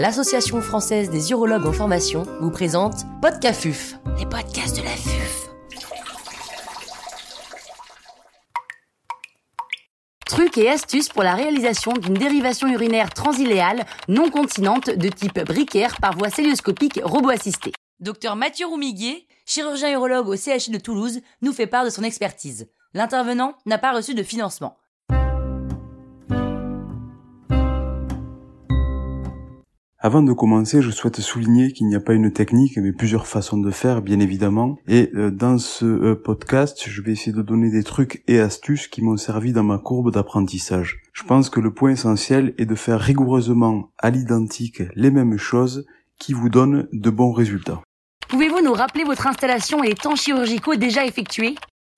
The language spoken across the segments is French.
l'Association française des urologues en formation, vous présente Podcafuf, les podcasts de la FUF. Trucs et astuces pour la réalisation d'une dérivation urinaire transiléale non continente de type briquaire par voie célioscopique robot-assistée. Docteur Mathieu Roumiguier, chirurgien urologue au CHU de Toulouse, nous fait part de son expertise. L'intervenant n'a pas reçu de financement. Avant de commencer, je souhaite souligner qu'il n'y a pas une technique, mais plusieurs façons de faire, bien évidemment. Et euh, dans ce euh, podcast, je vais essayer de donner des trucs et astuces qui m'ont servi dans ma courbe d'apprentissage. Je pense que le point essentiel est de faire rigoureusement à l'identique les mêmes choses qui vous donnent de bons résultats. Pouvez-vous nous rappeler votre installation et les temps chirurgicaux déjà effectués?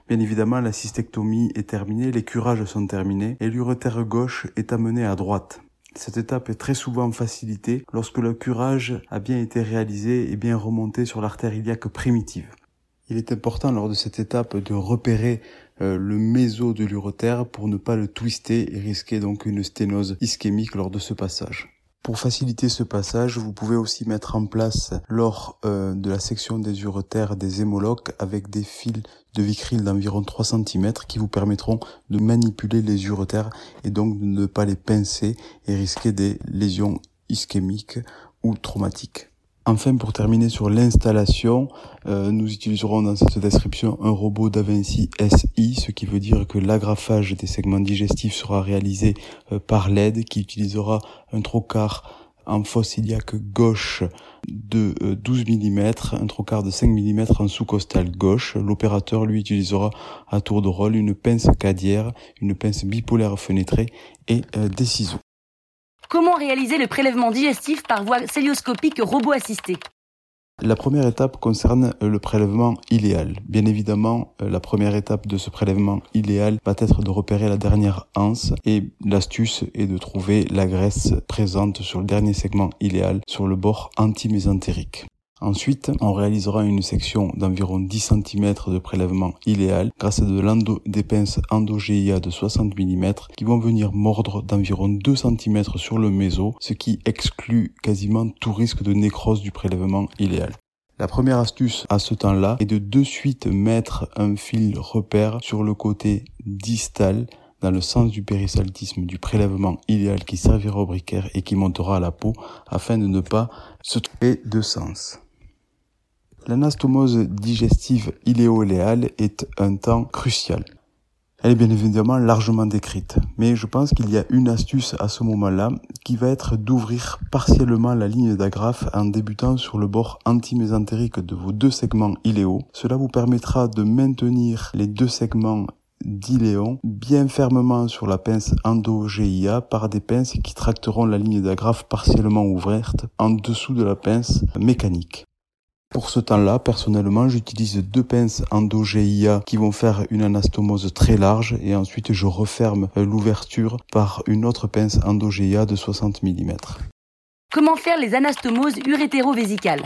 Bien évidemment, la cystectomie est terminée, les curages sont terminés et l'urétère gauche est amené à droite. Cette étape est très souvent facilitée lorsque le curage a bien été réalisé et bien remonté sur l'artère iliaque primitive. Il est important lors de cette étape de repérer euh, le méso de l'urétère pour ne pas le twister et risquer donc une sténose ischémique lors de ce passage. Pour faciliter ce passage, vous pouvez aussi mettre en place lors euh, de la section des uretères des hémologues avec des fils de vicryl d'environ 3 cm qui vous permettront de manipuler les uretères et donc de ne pas les pincer et risquer des lésions ischémiques ou traumatiques. Enfin, pour terminer sur l'installation, euh, nous utiliserons dans cette description un robot d'Avinci SI, ce qui veut dire que l'agrafage des segments digestifs sera réalisé euh, par LED, qui utilisera un trocar en fosse iliaque gauche de 12 euh, mm, un trocard de 5 mm en sous-costal gauche. L'opérateur lui utilisera à tour de rôle une pince cadière, une pince bipolaire fenêtrée et des ciseaux. Comment réaliser le prélèvement digestif par voie célioscopique robot-assistée la première étape concerne le prélèvement iléal. Bien évidemment, la première étape de ce prélèvement iléal va être de repérer la dernière anse et l'astuce est de trouver la graisse présente sur le dernier segment iléal sur le bord antimésentérique. Ensuite, on réalisera une section d'environ 10 cm de prélèvement iléal grâce à de des pinces endogéia de 60 mm qui vont venir mordre d'environ 2 cm sur le méso, ce qui exclut quasiment tout risque de nécrose du prélèvement iléal. La première astuce à ce temps-là est de de suite mettre un fil repère sur le côté distal dans le sens du périsaltisme du prélèvement idéal qui servira au briquaire et qui montera à la peau afin de ne pas se tromper de sens. L'anastomose digestive iléo-iléale est un temps crucial. Elle est bien évidemment largement décrite, mais je pense qu'il y a une astuce à ce moment-là qui va être d'ouvrir partiellement la ligne d'agrafe en débutant sur le bord antimésentérique de vos deux segments iléo. Cela vous permettra de maintenir les deux segments d'iléon bien fermement sur la pince endo-GIA par des pinces qui tracteront la ligne d'agrafe partiellement ouverte en dessous de la pince mécanique. Pour ce temps-là, personnellement, j'utilise deux pinces endo-GIA qui vont faire une anastomose très large et ensuite je referme l'ouverture par une autre pince endo-GIA de 60 mm. Comment faire les anastomoses urétéro-vésicales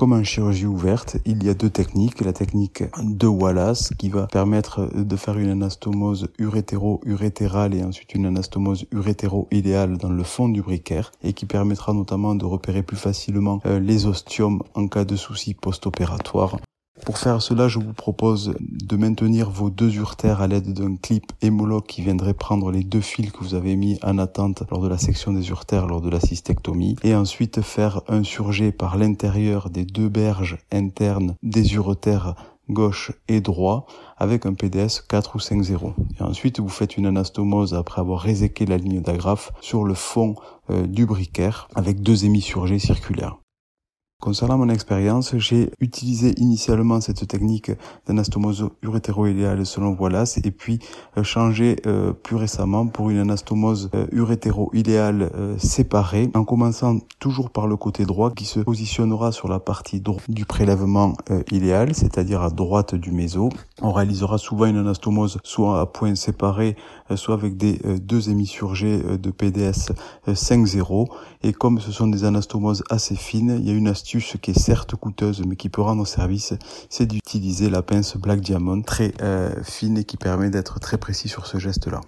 comme en chirurgie ouverte, il y a deux techniques. La technique de Wallace qui va permettre de faire une anastomose urétéro-urétérale et ensuite une anastomose urétéro-idéale dans le fond du briquaire et qui permettra notamment de repérer plus facilement euh, les ostiums en cas de soucis post-opératoires. Pour faire cela, je vous propose de maintenir vos deux urtères à l'aide d'un clip hémologue qui viendrait prendre les deux fils que vous avez mis en attente lors de la section des urtères lors de la cystectomie et ensuite faire un surjet par l'intérieur des deux berges internes des urtères gauche et droit avec un PDS 4 ou 5-0. Et ensuite, vous faites une anastomose après avoir réséqué la ligne d'agrafe sur le fond euh, du briquaire avec deux émis-surgés circulaires. Concernant mon expérience, j'ai utilisé initialement cette technique d'anastomose urétéro-idéale selon Wallace et puis euh, changé euh, plus récemment pour une anastomose euh, urétéro-idéale séparée en commençant toujours par le côté droit qui se positionnera sur la partie droite du prélèvement idéal, c'est-à-dire à droite du méso. On réalisera souvent une anastomose soit à point séparé, soit avec des deux émis-surgés de PDS 5-0 et comme ce sont des anastomoses assez fines, il y a une astuce qui est certes coûteuse mais qui peut rendre service, c'est d'utiliser la pince Black Diamond très euh, fine et qui permet d'être très précis sur ce geste-là.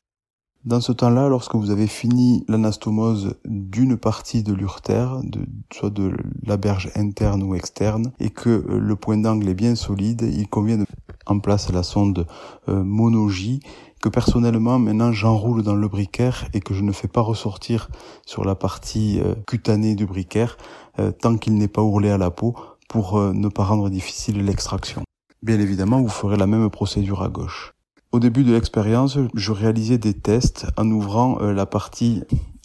Dans ce temps-là, lorsque vous avez fini l'anastomose d'une partie de l'urtère, de, soit de la berge interne ou externe, et que euh, le point d'angle est bien solide, il convient de en place la sonde euh, monogie que personnellement maintenant j'enroule dans le briquaire et que je ne fais pas ressortir sur la partie euh, cutanée du briquaire tant qu'il n'est pas ourlé à la peau pour ne pas rendre difficile l'extraction. Bien évidemment, vous ferez la même procédure à gauche. Au début de l'expérience, je réalisais des tests en ouvrant euh, la partie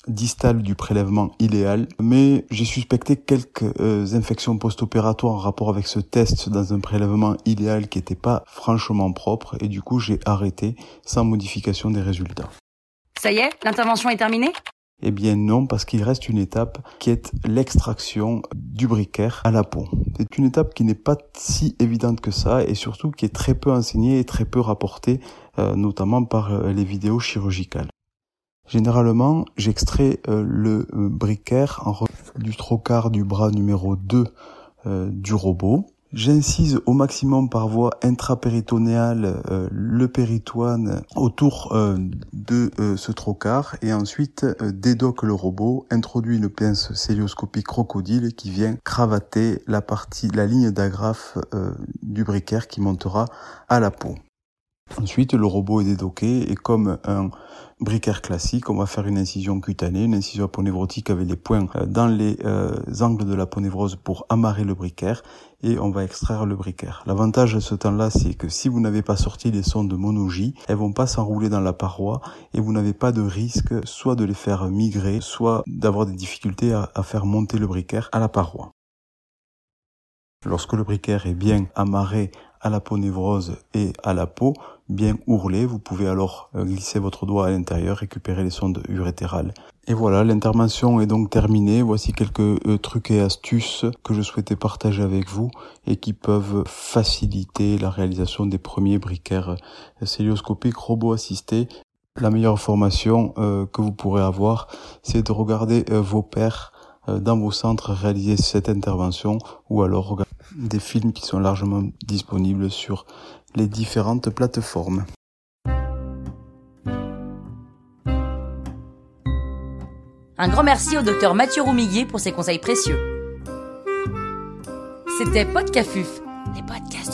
distale du prélèvement idéal, mais j'ai suspecté quelques euh, infections post-opératoires en rapport avec ce test dans un prélèvement idéal qui n'était pas franchement propre et du coup j'ai arrêté sans modification des résultats. Ça y est, l'intervention est terminée? Eh bien non, parce qu'il reste une étape qui est l'extraction du briquaire à la peau. C'est une étape qui n'est pas si évidente que ça et surtout qui est très peu enseignée et très peu rapportée, euh, notamment par euh, les vidéos chirurgicales. Généralement, j'extrais euh, le briquaire en du trocard du bras numéro 2 du robot J'incise au maximum par voie intrapéritonéale euh, le péritoine autour euh, de euh, ce trocar et ensuite dédoque le robot, introduit une pince célioscopique crocodile qui vient cravater la partie, la ligne d'agrafe du briquaire qui montera à la peau. Ensuite, le robot est dédocké et comme un briquaire classique, on va faire une incision cutanée, une incision aponévrotique avec les points euh, dans les euh, angles de l'aponévrose pour amarrer le briquaire et on va extraire le briquaire. L'avantage de ce temps-là, c'est que si vous n'avez pas sorti les sondes de monogie, elles vont pas s'enrouler dans la paroi et vous n'avez pas de risque soit de les faire migrer, soit d'avoir des difficultés à, à faire monter le briquaire à la paroi. Lorsque le briquaire est bien amarré à la peau névrose et à la peau, bien ourlé, vous pouvez alors euh, glisser votre doigt à l'intérieur, récupérer les sondes urétérales. Et voilà, l'intervention est donc terminée. Voici quelques euh, trucs et astuces que je souhaitais partager avec vous et qui peuvent faciliter la réalisation des premiers briquaires euh, célioscopiques robot assistés. La meilleure formation que vous pourrez avoir, c'est de regarder vos pairs dans vos centres réaliser cette intervention ou alors des films qui sont largement disponibles sur les différentes plateformes. Un grand merci au docteur Mathieu Roumiguier pour ses conseils précieux. C'était Podcafuf, les podcasts